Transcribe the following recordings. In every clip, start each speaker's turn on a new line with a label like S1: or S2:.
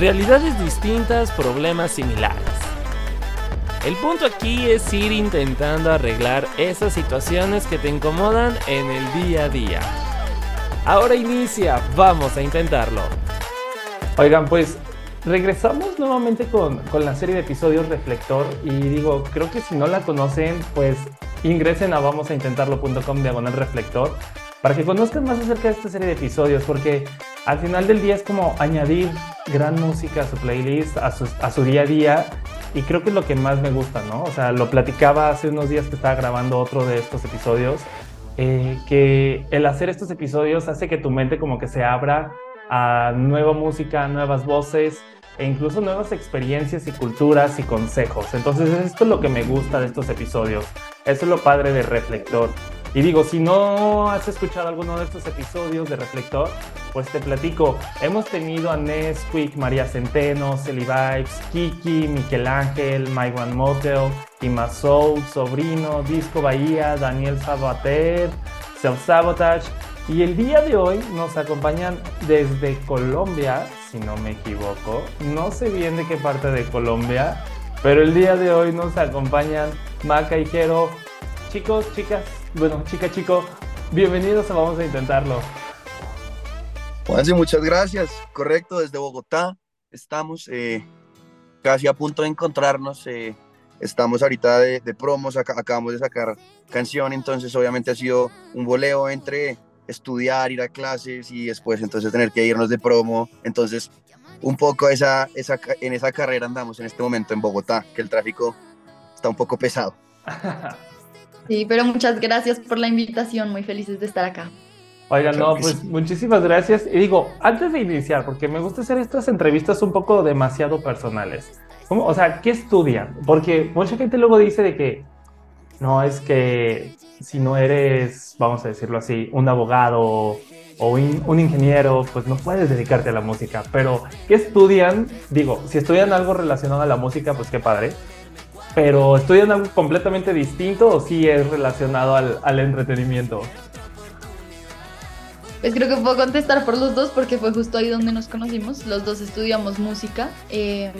S1: realidades distintas, problemas similares. El punto aquí es ir intentando arreglar esas situaciones que te incomodan en el día a día. Ahora inicia, vamos a intentarlo.
S2: Oigan, pues regresamos nuevamente con, con, la serie de episodios Reflector y digo, creo que si no la conocen, pues ingresen a vamosaintentarlo.com diagonal reflector para que conozcan más acerca de esta serie de episodios, porque al final del día es como añadir gran música a su playlist, a su, día a día, y creo que es lo que más me gusta, ¿no? O sea, lo platicaba hace unos días que estaba grabando otro de estos episodios, eh, que el hacer estos episodios hace que tu mente como que se abra a nueva música, nuevas voces, e incluso nuevas experiencias y culturas y consejos. Entonces esto es lo que me gusta de estos episodios. Eso es lo padre de Reflector. Y digo, si no has escuchado alguno de estos episodios de Reflector, pues te platico. Hemos tenido a Nesquik, María Centeno, Celi Vibes, Kiki, Miquel Ángel, My One Motel, Ima Soul, Sobrino, Disco Bahía, Daniel Sabater, Self Sabotage. Y el día de hoy nos acompañan desde Colombia, si no me equivoco. No sé bien de qué parte de Colombia, pero el día de hoy nos acompañan Maca y Jero. Chicos, chicas, bueno, chica, chico, bienvenidos a Vamos a Intentarlo.
S3: Juanse, muchas gracias. Correcto, desde Bogotá estamos eh, casi a punto de encontrarnos. Eh, estamos ahorita de, de promos, acabamos de sacar canción, entonces obviamente ha sido un voleo entre estudiar, ir a clases y después entonces tener que irnos de promo. Entonces, un poco esa, esa, en esa carrera andamos en este momento en Bogotá, que el tráfico está un poco pesado.
S4: Sí, pero muchas gracias por la invitación, muy felices de estar acá.
S2: Oigan, no, pues muchísimas gracias. Y digo, antes de iniciar, porque me gusta hacer estas entrevistas un poco demasiado personales. O sea, ¿qué estudian? Porque mucha gente luego dice de que, no, es que si no eres, vamos a decirlo así, un abogado o un, ingeniero, pues no puedes dedicarte a la música. Pero, ¿qué estudian? Digo, si estudian algo relacionado a la música, pues qué padre. Pero, ¿estudian algo completamente distinto o sí es relacionado al, entretenimiento?
S4: Pues creo que puedo contestar por los dos porque fue justo ahí donde nos conocimos. Los dos estudiamos música. Em,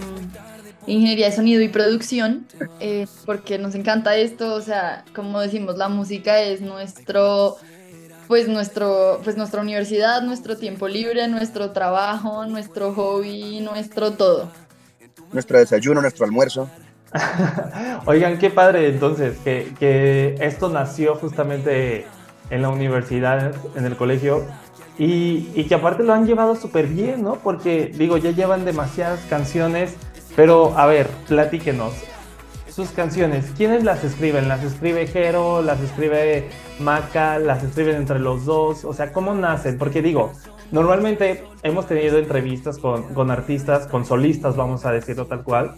S4: ingeniería de sonido y producción, eh, porque nos encanta esto, o sea, como decimos, la música es nuestro, pues nuestro, pues nuestra universidad, nuestro tiempo libre, nuestro trabajo, nuestro hobby, nuestro todo.
S3: Nuestro desayuno, nuestro almuerzo.
S2: Oigan, qué padre entonces, que, esto nació justamente en la universidad, en el colegio, y, y que aparte lo han llevado súper bien, ¿no? Porque digo, ya llevan demasiadas canciones pero, a ver, platíquenos. Sus canciones, ¿quiénes las escriben? ¿Las escribe Jero? ¿Las escribe Maca? ¿Las escriben entre los dos? O sea, ¿cómo nacen? Porque digo, normalmente hemos tenido entrevistas con, con artistas, con solistas, vamos a decirlo tal cual,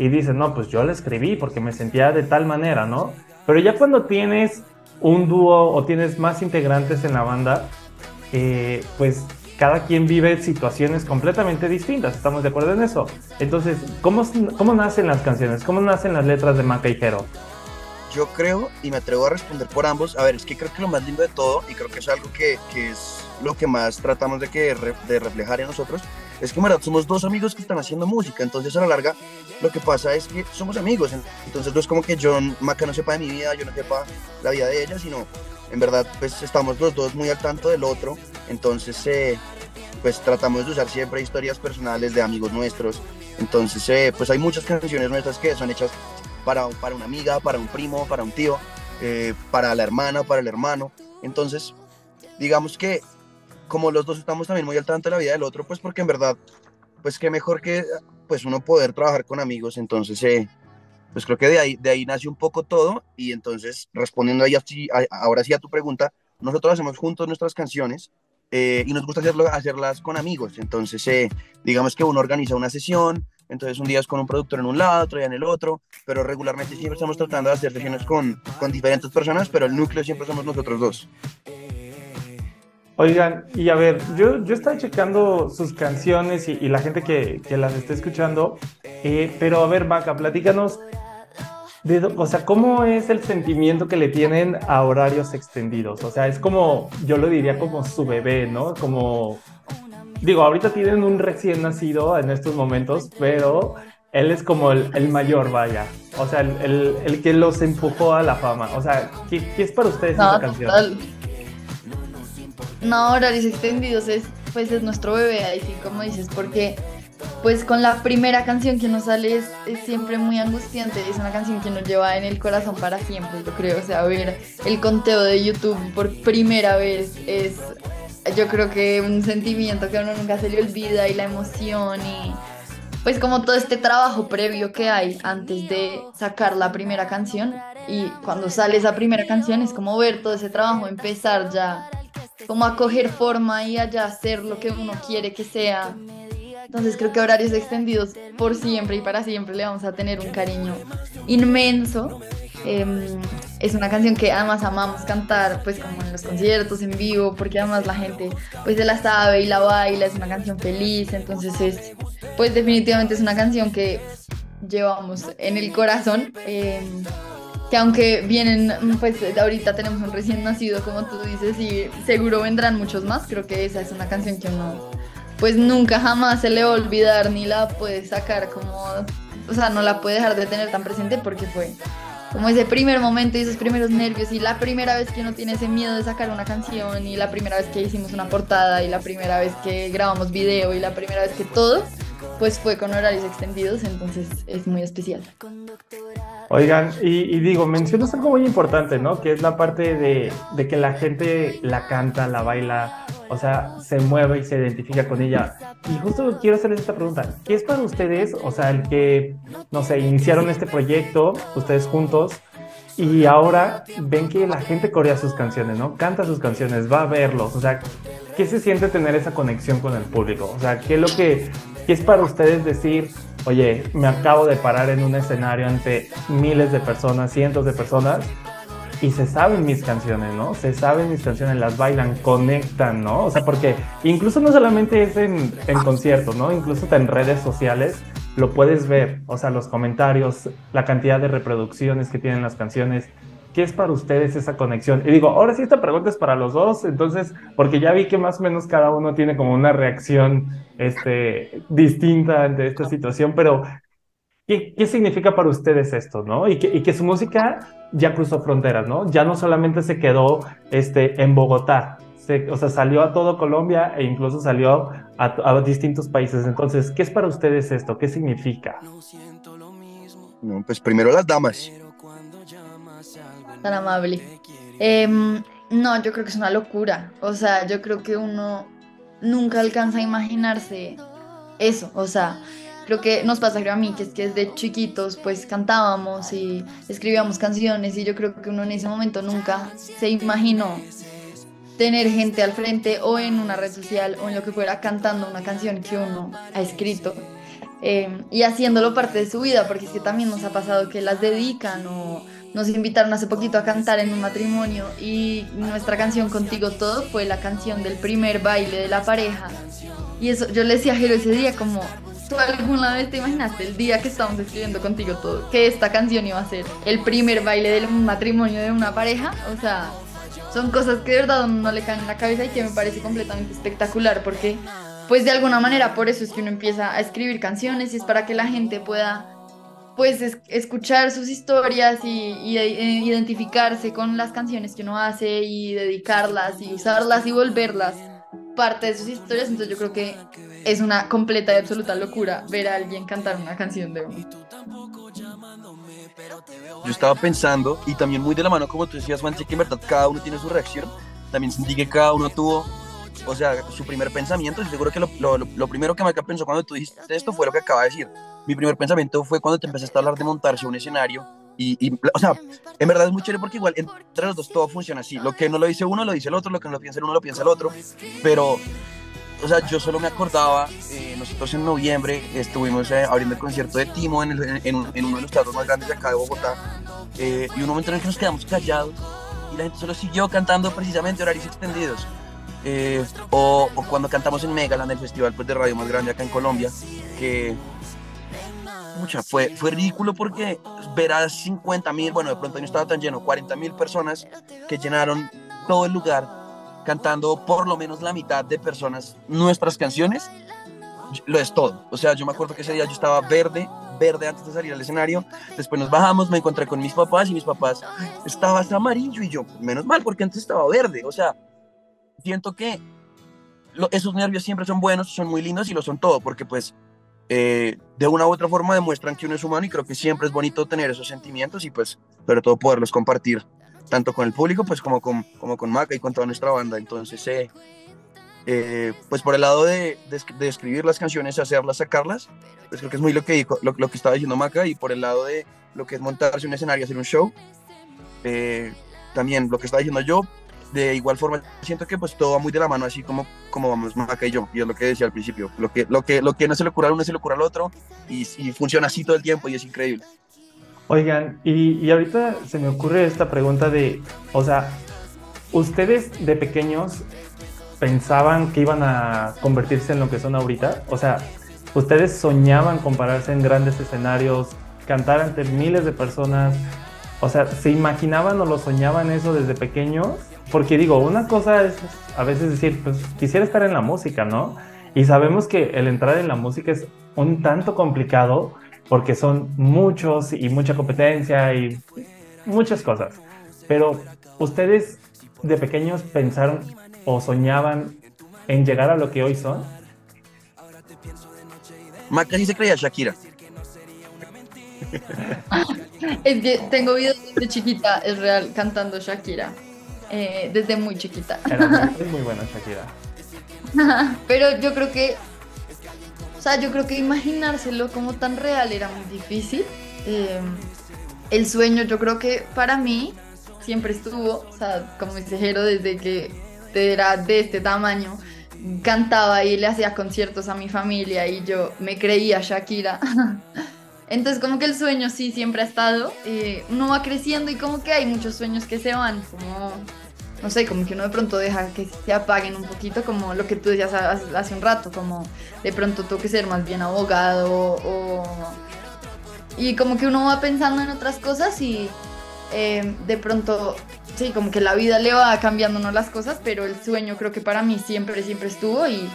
S2: y dicen, no, pues yo la escribí porque me sentía de tal manera, ¿no? Pero ya cuando tienes un dúo o tienes más integrantes en la banda, eh, pues cada quien vive situaciones completamente distintas, ¿estamos de acuerdo en eso? Entonces, ¿cómo, cómo nacen las canciones? ¿Cómo nacen las letras de Maca y Jero?
S3: Yo creo, y me atrevo a responder por ambos, a ver, es que creo que lo más lindo de todo, y creo que es algo que, que es lo que más tratamos de, que, de reflejar en nosotros, es que en verdad somos dos amigos que están haciendo música, entonces a la larga lo que pasa es que somos amigos, entonces no es como que John Maca no sepa de mi vida, yo no sepa la vida de ella, sino en verdad pues estamos los dos muy al tanto del otro, entonces eh, pues tratamos de usar siempre historias personales de amigos nuestros, entonces eh, pues hay muchas canciones nuestras que son hechas para, para una amiga, para un primo, para un tío, eh, para la hermana, para el hermano, entonces digamos que como los dos estamos también muy al tanto de la vida del otro, pues porque en verdad, pues qué mejor que pues uno poder trabajar con amigos, entonces pues creo que de ahí, de ahí nace un poco todo y entonces respondiendo ahí ahora sí a tu pregunta, nosotros hacemos juntos nuestras canciones eh, y nos gusta hacerlo, hacerlas con amigos, entonces eh, digamos que uno organiza una sesión, entonces un día es con un productor en un lado, otro día en el otro, pero regularmente siempre estamos tratando de hacer sesiones con, con diferentes personas, pero el núcleo siempre somos nosotros dos.
S2: Oigan, y a ver, yo, yo estaba checando sus canciones y, la gente que, que, las está escuchando, eh, pero a ver, Vaca, platícanos o sea, ¿cómo es el sentimiento que le tienen a horarios extendidos? O sea, es como, yo lo diría como su bebé, ¿no? Como, digo, ahorita tienen un recién nacido en estos momentos, pero él es como el, mayor, vaya. O sea, el, el, que los empujó a la fama. O sea, ¿qué, qué es para ustedes esa canción?
S4: No, horarios extendidos es, pues es nuestro bebé, ahí sí, como dices, porque pues con la primera canción que nos sale es, siempre muy angustiante, es una canción que nos lleva en el corazón para siempre, yo creo, o sea, ver el conteo de YouTube por primera vez es, yo creo que un sentimiento que a uno nunca se le olvida y la emoción y pues como todo este trabajo previo que hay antes de sacar la primera canción y cuando sale esa primera canción es como ver todo ese trabajo empezar ya como a coger forma y allá hacer lo que uno quiere que sea entonces creo que horarios extendidos por siempre y para siempre le vamos a tener un cariño inmenso. Em, es una canción que además amamos cantar, pues como en los conciertos en vivo, porque además la gente pues se la sabe y la baila, es una canción feliz, entonces es, pues definitivamente es una canción que llevamos en el corazón. Em, que aunque vienen, pues ahorita tenemos un recién nacido, como tú dices, y seguro vendrán muchos más, creo que esa es una canción que uno pues nunca jamás se le va a olvidar ni la puede sacar como, o sea, no la puede dejar de tener tan presente porque fue como ese primer momento y esos primeros nervios y la primera vez que uno tiene ese miedo de sacar una canción y la primera vez que hicimos una portada y la primera vez que grabamos video y la primera vez que todo, pues fue con horarios extendidos, entonces es muy especial.
S2: Oigan, y, digo, mencionas algo muy importante, ¿no? Que es la parte de, de, que la gente la canta, la baila, o sea, se mueve y se identifica con ella. Y justo quiero hacerles esta pregunta. ¿Qué es para ustedes, o sea, el que, no sé, iniciaron este proyecto, ustedes juntos, y ahora ven que la gente corea sus canciones, ¿no? Canta sus canciones, va a verlos, o sea, ¿qué se siente tener esa conexión con el público? O sea, ¿qué es lo que, qué es para ustedes decir, oye, me acabo de parar en un escenario ante miles de personas, cientos de personas, y se saben mis canciones, ¿no? Se saben mis canciones, las bailan, conectan, ¿no? O sea, porque incluso no solamente es en, en conciertos, ¿no? Incluso en redes sociales lo puedes ver, o sea, los comentarios, la cantidad de reproducciones que tienen las canciones. ¿Qué es para ustedes esa conexión? Y digo, ahora sí esta pregunta es para los dos, entonces, porque ya vi que más o menos cada uno tiene como una reacción este, distinta ante esta situación, pero ¿qué, qué significa para ustedes esto, no? Y que, y que su música ya cruzó fronteras, ¿no? Ya no solamente se quedó este, en Bogotá, o sea, salió a todo Colombia e incluso salió a, a, distintos países. Entonces, ¿qué es para ustedes esto? ¿Qué significa?
S3: No, pues primero las damas
S4: tan amable. Em, no, yo creo que es una locura. O sea, yo creo que uno nunca alcanza a imaginarse eso. O sea, creo que nos pasa creo a mí, que es que desde chiquitos pues cantábamos y escribíamos canciones y yo creo que uno en ese momento nunca se imaginó tener gente al frente o en una red social o en lo que fuera cantando una canción que uno ha escrito em, y haciéndolo parte de su vida, porque es que también nos ha pasado que las dedican o nos invitaron hace poquito a cantar en un matrimonio y nuestra canción Contigo Todo fue la canción del primer baile de la pareja. Y eso, yo le decía a Jero ese día como, ¿tú alguna vez te imaginaste el día que estábamos escribiendo Contigo Todo? Que esta canción iba a ser el primer baile del matrimonio de una pareja. O sea, son cosas que de verdad no le caen en la cabeza y que me parece completamente espectacular porque pues de alguna manera por eso es que uno empieza a escribir canciones y es para que la gente pueda pues escuchar sus historias y, e, identificarse con las canciones que uno hace y dedicarlas y usarlas y volverlas parte de sus historias. Entonces yo creo que es una completa y absoluta locura ver a alguien cantar una canción de uno.
S3: Yo estaba pensando, y también muy de la mano, como tú decías, Juanche, que en verdad cada uno tiene su reacción. También sentí que cada uno tuvo, o sea, su primer pensamiento. Seguro que lo, primero que me pensó cuando tú dijiste esto fue lo que acaba de decir mi primer pensamiento fue cuando te empezaste a hablar de montarse un escenario. Y, o sea, en verdad es muy chévere porque igual entre los dos todo funciona así. Lo que no lo dice uno, lo dice el otro, lo que no lo piensa el uno, lo piensa el otro. Pero, o sea, yo solo me acordaba, eh, nosotros en noviembre estuvimos eh, abriendo el concierto de Timo en, en, uno de los teatros más grandes de acá de Bogotá. Eh, y un momento en el que nos quedamos callados y la gente solo siguió cantando precisamente horarios extendidos. O, o, cuando cantamos en Megaland, el festival pues, de radio más grande acá en Colombia, que mucha, fue, fue ridículo porque ver a 50 mil, bueno, de pronto no estaba tan lleno, 40 mil personas que llenaron todo el lugar cantando por lo menos la mitad de personas nuestras canciones, lo es todo. O sea, yo me acuerdo que ese día yo estaba verde, verde antes de salir al escenario, después nos bajamos, me encontré con mis papás y mis papás estabas amarillo y yo, menos mal, porque antes estaba verde. O sea, siento que esos nervios siempre son buenos, son muy lindos y lo son todo, porque pues eh, de una u otra forma demuestran que uno es humano y creo que siempre es bonito tener esos sentimientos y pues sobre todo poderlos compartir tanto con el público pues como con, como con Maca y con toda nuestra banda. Entonces, eh, eh, pues por el lado de, de, escribir las canciones, hacerlas, sacarlas, pues creo que es muy lo que, lo, lo, que estaba diciendo Maca y por el lado de lo que es montarse un escenario, hacer un show, también lo que estaba diciendo yo, de igual forma siento que pues todo va muy de la mano así como como vamos Maca y yo y es lo que decía al principio lo que lo que lo que no se le ocurre a uno se le ocurre al otro y, y funciona así todo el tiempo y es increíble.
S2: Oigan y, y, ahorita se me ocurre esta pregunta de o sea ustedes de pequeños pensaban que iban a convertirse en lo que son ahorita o sea ustedes soñaban compararse en grandes escenarios cantar ante miles de personas o sea, ¿se imaginaban o lo soñaban eso desde pequeños? Porque digo, una cosa es a veces decir, pues quisiera estar en la música, ¿no? Y sabemos que el entrar en la música es un tanto complicado porque son muchos y mucha competencia y muchas cosas. Pero ustedes de pequeños pensaron o soñaban en llegar a lo que hoy son.
S3: Maca sí se creía Shakira.
S4: es que tengo videos de chiquita, es real, cantando Shakira. Eh, desde muy chiquita.
S2: Era muy, buena Shakira.
S4: Pero yo creo que, o sea, yo creo que imaginárselo como tan real era muy difícil. Eh, el sueño, yo creo que para mí siempre estuvo, o sea, como mensajero desde que era de este tamaño, cantaba y le hacía conciertos a mi familia y yo me creía Shakira. Entonces como que el sueño sí siempre ha estado, eh, uno va creciendo y como que hay muchos sueños que se van, como, no sé, como que uno de pronto deja que se apaguen un poquito, como lo que tú decías hace un rato, como de pronto tengo que ser más bien abogado o... Y como que uno va pensando en otras cosas y eh, de pronto, sí, como que la vida le va cambiando ¿no? las cosas, pero el sueño creo que para mí siempre, siempre estuvo y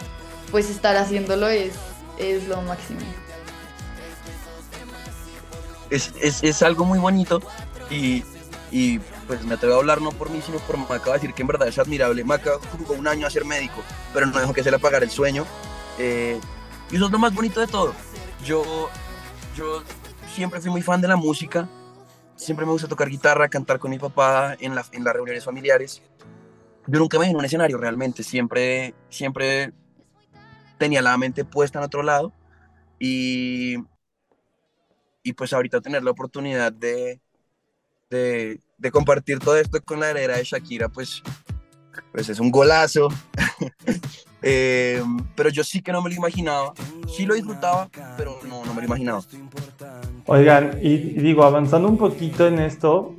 S4: pues estar haciéndolo es, es lo máximo
S3: es, es, es algo muy bonito y, y, pues me atrevo a hablar no por mí, sino por Maca, a decir que en verdad es admirable. Maca jugó un año a ser médico, pero no dejó que se le apagara el sueño. Eh, y eso es lo más bonito de todo. Yo, yo siempre fui muy fan de la música, siempre me gusta tocar guitarra, cantar con mi papá en, la, en las reuniones familiares. Yo nunca me vi en un escenario realmente, siempre, siempre tenía la mente puesta en otro lado y y pues ahorita tener la oportunidad de, de, compartir todo esto con la heredera de Shakira, pues, pues es un golazo. eh, pero yo sí que no me lo imaginaba. Sí lo disfrutaba, pero no, no me lo imaginaba.
S2: Oigan, y, digo, avanzando un poquito en esto,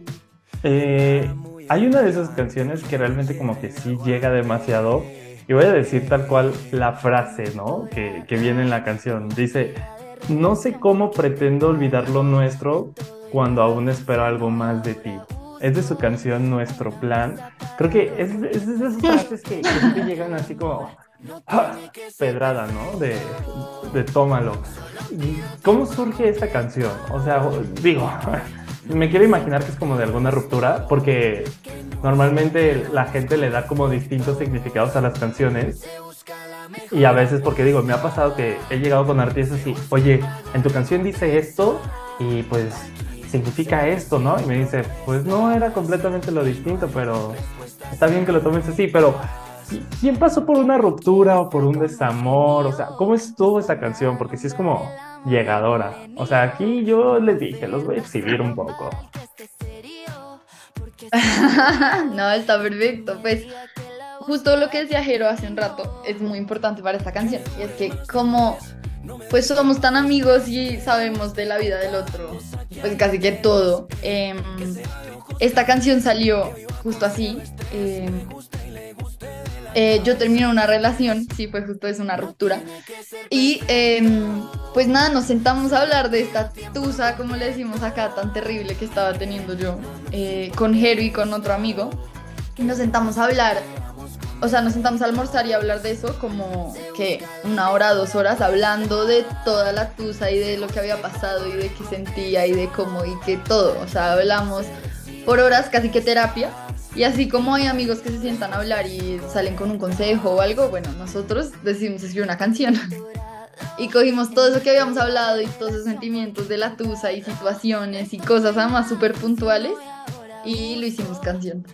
S2: eh, hay una de esas canciones que realmente como que sí llega demasiado. Y voy a decir tal cual la frase, ¿no? Que, que viene en la canción. Dice, no sé cómo pretendo olvidar lo nuestro cuando aún espero algo más de ti. Es de su canción Nuestro Plan. Creo que es, de esas frases que, que llegan así como ¡ah! pedrada, ¿no? De, de tómalo. ¿Cómo surge esta canción? O sea, digo, me quiero imaginar que es como de alguna ruptura, porque normalmente la gente le da como distintos significados a las canciones. Y a veces, porque digo, me ha pasado que he llegado con artistas y, oye, en tu canción dice esto y pues significa esto, ¿no? Y me dice, pues no era completamente lo distinto, pero está bien que lo tomes así, pero ¿quién pasó por una ruptura o por un desamor? O sea, ¿cómo estuvo esa canción? Porque sí es como llegadora. O sea, aquí yo les dije, los voy a exhibir un poco.
S4: no, está perfecto. Pues justo lo que decía Jero hace un rato es muy importante para esta canción. Y es que como pues somos tan amigos y sabemos de la vida del otro, pues casi que todo. Em, esta canción salió justo así. Em, eh, yo terminé una relación, sí, pues justo es una ruptura. Y em, pues nada, nos sentamos a hablar de esta tusa, como le decimos acá, tan terrible que estaba teniendo yo, eh, con Jero y con otro amigo. Y nos sentamos a hablar o sea, nos sentamos a almorzar y a hablar de eso como que una hora, dos horas, hablando de toda la tusa y de lo que había pasado y de qué sentía y de cómo y que todo. O sea, hablamos por horas, casi que terapia. Y así como hay amigos que se sientan a hablar y salen con un consejo o algo, bueno, nosotros decidimos escribir una canción. y cogimos todo eso que habíamos hablado y todos esos sentimientos de la tusa y situaciones y cosas además súper puntuales y lo hicimos canción.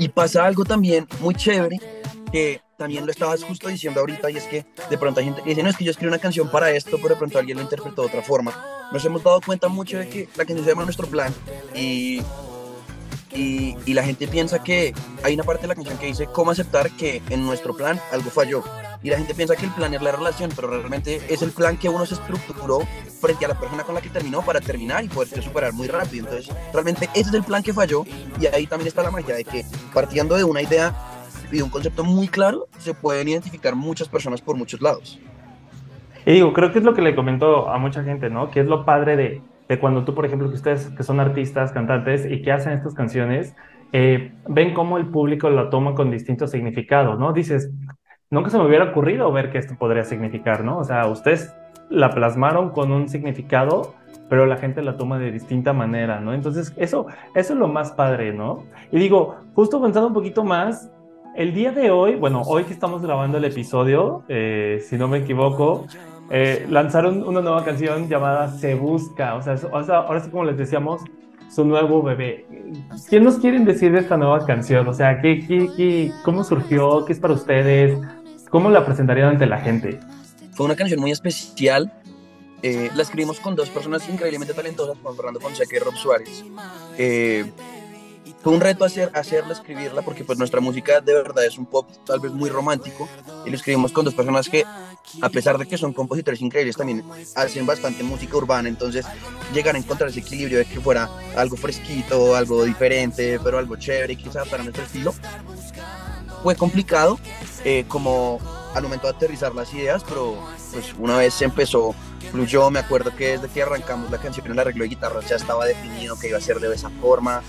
S3: Y pasa algo también muy chévere, que también lo estabas justo diciendo ahorita, y es que de pronto hay gente que dice, no, es que yo escribí una canción para esto, pero de pronto alguien lo interpretó de otra forma. Nos hemos dado cuenta mucho de que la canción se llama Nuestro Plan, y, y, y la gente piensa que hay una parte de la canción que dice cómo aceptar que en nuestro plan algo falló. Y la gente piensa que el plan es la relación, pero realmente es el plan que uno se estructuró frente a la persona con la que terminó para terminar y poderse superar muy rápido. Entonces, realmente ese es el plan que falló y ahí también está la magia de que partiendo de una idea y de un concepto muy claro, se pueden identificar muchas personas por muchos lados.
S2: Y digo, creo que es lo que le comento a mucha gente, ¿no? Que es lo padre de, de cuando tú, por ejemplo, que ustedes que son artistas, cantantes y que hacen estas canciones, eh, ven cómo el público lo toma con distintos significados, ¿no? Dices, nunca se me hubiera ocurrido ver qué esto podría significar, ¿no? O sea, ustedes la plasmaron con un significado, pero la gente la toma de distinta manera, ¿no? Entonces, eso, eso es lo más padre, ¿no? Y digo, justo pensando un poquito más, el día de hoy, bueno, hoy que estamos grabando el episodio, eh, si no me equivoco, eh, lanzaron una nueva canción llamada Se Busca, o sea, ahora sí como les decíamos, su nuevo bebé. ¿Qué nos quieren decir de esta nueva canción? O sea, ¿qué, qué, qué, cómo surgió? ¿Qué es para ustedes? ¿Cómo la presentarían ante la gente?
S3: Fue una canción muy especial. Eh, la escribimos con dos personas increíblemente talentosas, con Fernando Fonseca y Rob Suárez. Eh, fue un reto hacer, hacerla, escribirla, porque pues nuestra música de verdad es un pop tal vez muy romántico, y lo escribimos con dos personas que, a pesar de que son compositores increíbles, también hacen bastante música urbana, entonces llegar a encontrar ese equilibrio de que fuera algo fresquito, algo diferente, pero algo chévere, quizá para nuestro estilo, fue complicado, eh, como al momento de aterrizar las ideas, pero pues una vez se empezó, fluyó, me acuerdo que desde que arrancamos la canción, el arreglo de guitarra ya estaba definido que iba a ser de esa forma,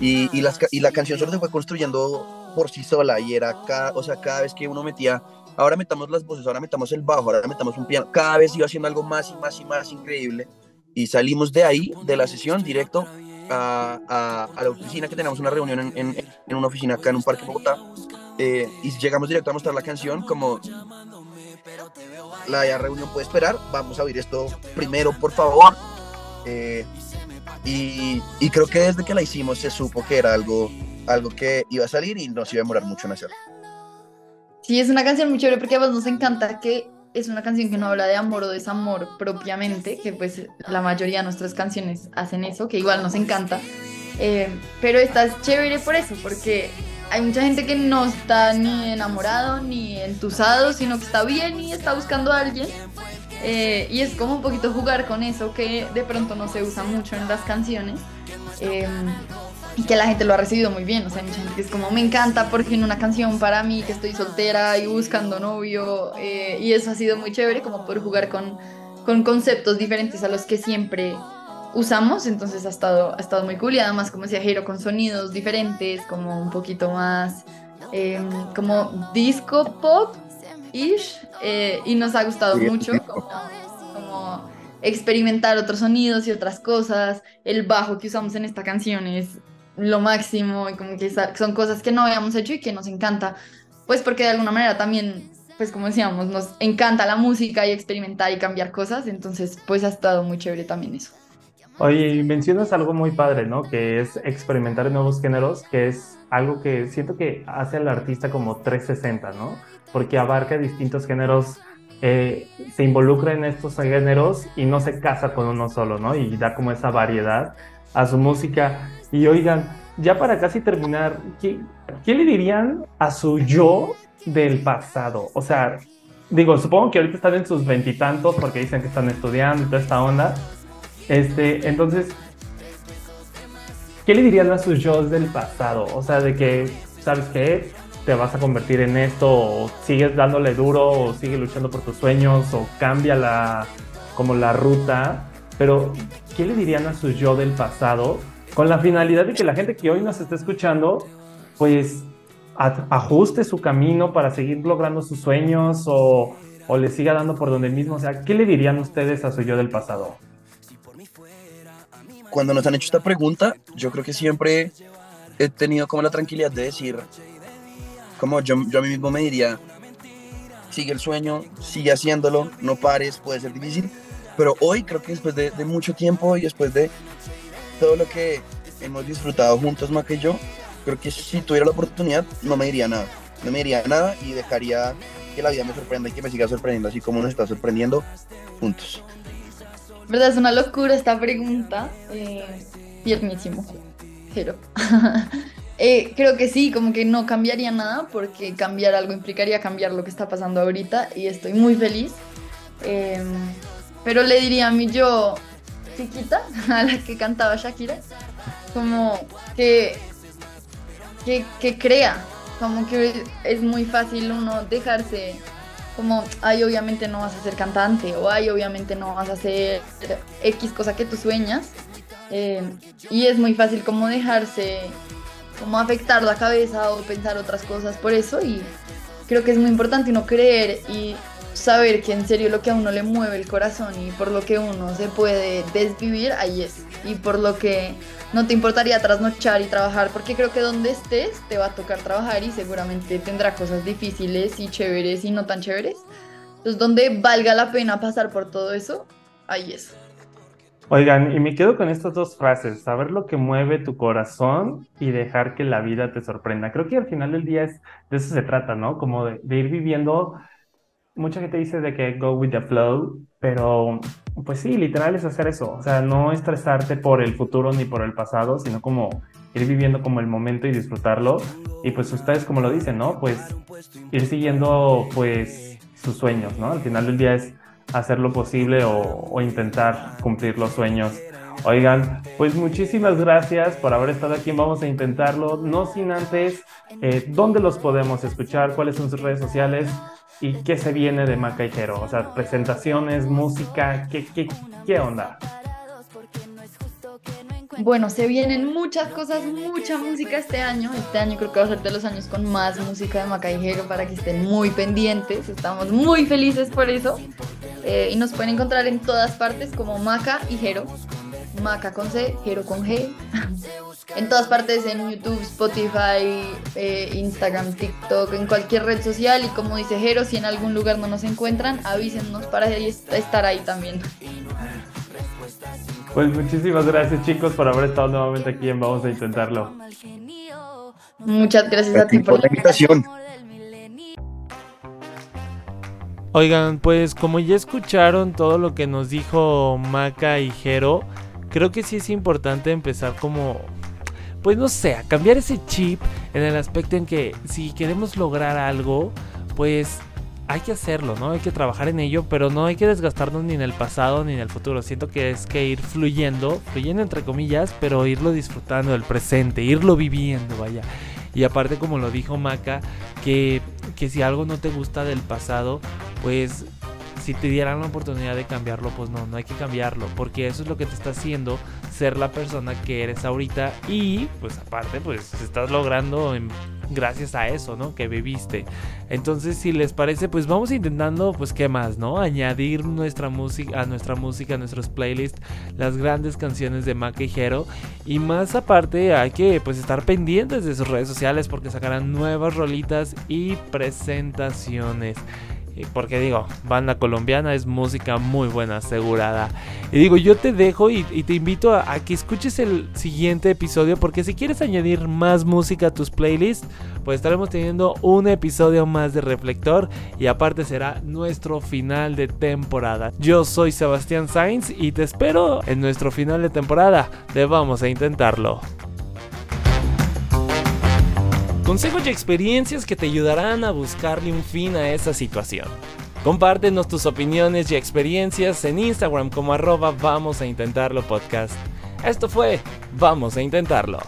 S3: y, y, las, y la canción solo se fue construyendo por sí sola, y era cada, o sea, cada vez que uno metía, ahora metamos las voces, ahora metamos el bajo, ahora metamos un piano, cada vez iba haciendo algo más y más y más increíble, y salimos de ahí, de la sesión, directo a, a, la oficina, que tenemos una reunión en, en, en una oficina acá en un parque en Bogotá, eh, y llegamos directo a mostrar la canción como la reunión puede esperar, vamos a oír esto primero, por favor. Eh, y, y, creo que desde que la hicimos se supo que era algo, algo que iba a salir y no se iba a demorar mucho en hacerlo.
S4: Sí, es una canción muy chévere porque además nos encanta que es una canción que no habla de amor o desamor propiamente, que pues la mayoría de nuestras canciones hacen eso, que igual nos encanta. Eh, pero esta es chévere por eso, porque hay mucha gente que no está ni enamorado ni entusado, sino que está bien y está buscando a alguien. Eh, y es como un poquito jugar con eso que de pronto no se usa mucho en las canciones. Eh, y que la gente lo ha recibido muy bien. O sea, hay mucha gente que es como, me encanta por fin una canción para mí, que estoy soltera y buscando novio. Eh, y eso ha sido muy chévere, como poder jugar con, con conceptos diferentes a los que siempre usamos, entonces ha estado, ha estado muy cool y además, como decía Jairo, con sonidos diferentes, como un poquito más eh, como disco pop ish eh, y nos ha gustado sí, mucho como, como, experimentar otros sonidos y otras cosas. El bajo que usamos en esta canción es lo máximo y como que son cosas que no habíamos hecho y que nos encanta, pues porque de alguna manera también pues como decíamos, nos encanta la música y experimentar y cambiar cosas, entonces pues ha estado muy chévere también eso.
S2: Oye, mencionas algo muy padre, ¿no? Que es experimentar nuevos géneros, que es algo que siento que hace al artista como 360, ¿no? Porque abarca distintos géneros, eh, se involucra en estos géneros y no se casa con uno solo, ¿no? Y da como esa variedad a su música. Y oigan, ya para casi terminar, ¿qué, qué le dirían a su yo del pasado? O sea, digo, supongo que ahorita están en sus veintitantos porque dicen que están estudiando y toda esta onda este, entonces, ¿qué le dirían a sus yo del pasado? O sea, de que, ¿sabes qué? Te vas a convertir en esto, sigues dándole duro, o sigues luchando por tus sueños, o cambia la, como la ruta. Pero, ¿qué le dirían a su yo del pasado? Con la finalidad de que la gente que hoy nos está escuchando, pues ajuste su camino para seguir logrando sus sueños o, o le siga dando por donde mismo? O sea, ¿qué le dirían ustedes a su yo del pasado?
S3: Cuando nos han hecho esta pregunta, yo creo que siempre he tenido como la tranquilidad de decir, como yo, yo a mí mismo me diría, sigue el sueño, sigue haciéndolo, no pares, puede ser difícil, pero hoy creo que después de, mucho tiempo y después de todo lo que hemos disfrutado juntos, Maca y yo, creo que si tuviera la oportunidad no me diría nada, no me diría nada y dejaría que la vida me sorprenda y que me siga sorprendiendo así como nos está sorprendiendo juntos.
S4: ¿Verdad? Es una locura esta pregunta. Eh, tiernísimo. Eh, creo que sí, como que no cambiaría nada porque cambiar algo implicaría cambiar lo que está pasando ahorita y estoy muy feliz. Eh, pero le diría a mí yo chiquita, a la que cantaba Shakira, como que, que, que crea, como que es muy fácil uno dejarse como, ay, obviamente no vas a ser cantante, o ay, obviamente no vas a hacer X cosa que tú sueñas. Eh, y es muy fácil como dejarse, como afectar la cabeza o pensar otras cosas por eso. Y creo que es muy importante uno creer y saber que en serio lo que a uno le mueve el corazón y por lo que uno se puede desvivir, ahí es. Y por lo que no te importaría trasnochar y trabajar, porque creo que donde estés te va a tocar trabajar y seguramente tendrá cosas difíciles y chéveres y no tan chéveres. Entonces, donde valga la pena pasar por todo eso, ahí es.
S2: Oigan, y me quedo con estas dos frases, saber lo que mueve tu corazón y dejar que la vida te sorprenda. Creo que al final del día es, de eso se trata, ¿no? Como de, de ir viviendo mucha gente dice de que go with the flow, pero pues sí, literal es hacer eso. O sea, no estresarte por el futuro ni por el pasado, sino como ir viviendo como el momento y disfrutarlo. Y pues ustedes como lo dicen, ¿no? Pues ir siguiendo pues sus sueños, ¿no? Al final del día es hacer lo posible o, o intentar cumplir los sueños. Oigan, pues muchísimas gracias por haber estado aquí. Vamos a intentarlo, no sin antes, eh, ¿dónde los podemos escuchar? ¿Cuáles son sus redes sociales? ¿Y qué se viene de Macaijero? O sea, presentaciones, música, ¿qué, qué, qué onda?
S4: Bueno, se vienen muchas cosas, mucha música este año. Este año creo que va a ser de los años con más música de Macaijero para que estén muy pendientes. Estamos muy felices por eso. Eh, y nos pueden encontrar en todas partes como Maca y Jero. Maca con C, Jero con G. en todas partes, en YouTube, Spotify, eh, Instagram, TikTok, en cualquier red social. Y como dice Jero, si en algún lugar no nos encuentran, avísennos para estar ahí también.
S2: Pues muchísimas gracias chicos por haber estado nuevamente aquí en Vamos a Intentarlo.
S4: Muchas gracias a ti
S3: por la invitación.
S1: Oigan, pues como ya escucharon todo lo que nos dijo Maca y Jero, creo que sí es importante empezar como, pues no sé, a cambiar ese chip en el aspecto en que si queremos lograr algo, pues hay que hacerlo, ¿no? Hay que trabajar en ello, pero no hay que desgastarnos ni en el pasado ni en el futuro. Siento que es que ir fluyendo, fluyendo entre comillas, pero irlo disfrutando del presente, irlo viviendo, vaya. Y aparte, como lo dijo Maca, que, que si algo no te gusta del pasado, pues si te dieran la oportunidad de cambiarlo, pues no, no hay que cambiarlo, porque eso es lo que te está haciendo ser la persona que eres ahorita y pues aparte pues estás logrando gracias a eso, ¿no? Que viviste. Entonces, si les parece, pues vamos intentando pues qué más, ¿no? Añadir nuestra música a nuestra música, a nuestros playlists, las grandes canciones de Maca y Jero y más aparte hay que pues estar pendientes de sus redes sociales porque sacarán nuevas rolitas y presentaciones. Porque digo, banda colombiana es música muy buena, asegurada. Y digo, yo te dejo y, te invito a, que escuches el siguiente episodio. Porque si quieres añadir más música a tus playlists, pues estaremos teniendo un episodio más de Reflector. Y aparte será nuestro final de temporada. Yo soy Sebastián Sainz y te espero en nuestro final de temporada. De vamos a intentarlo. Consejos y experiencias que te ayudarán a buscarle un fin a esa situación. Compártenos tus opiniones y experiencias en Instagram como arroba vamos a intentarlo podcast. Esto fue Vamos a intentarlo.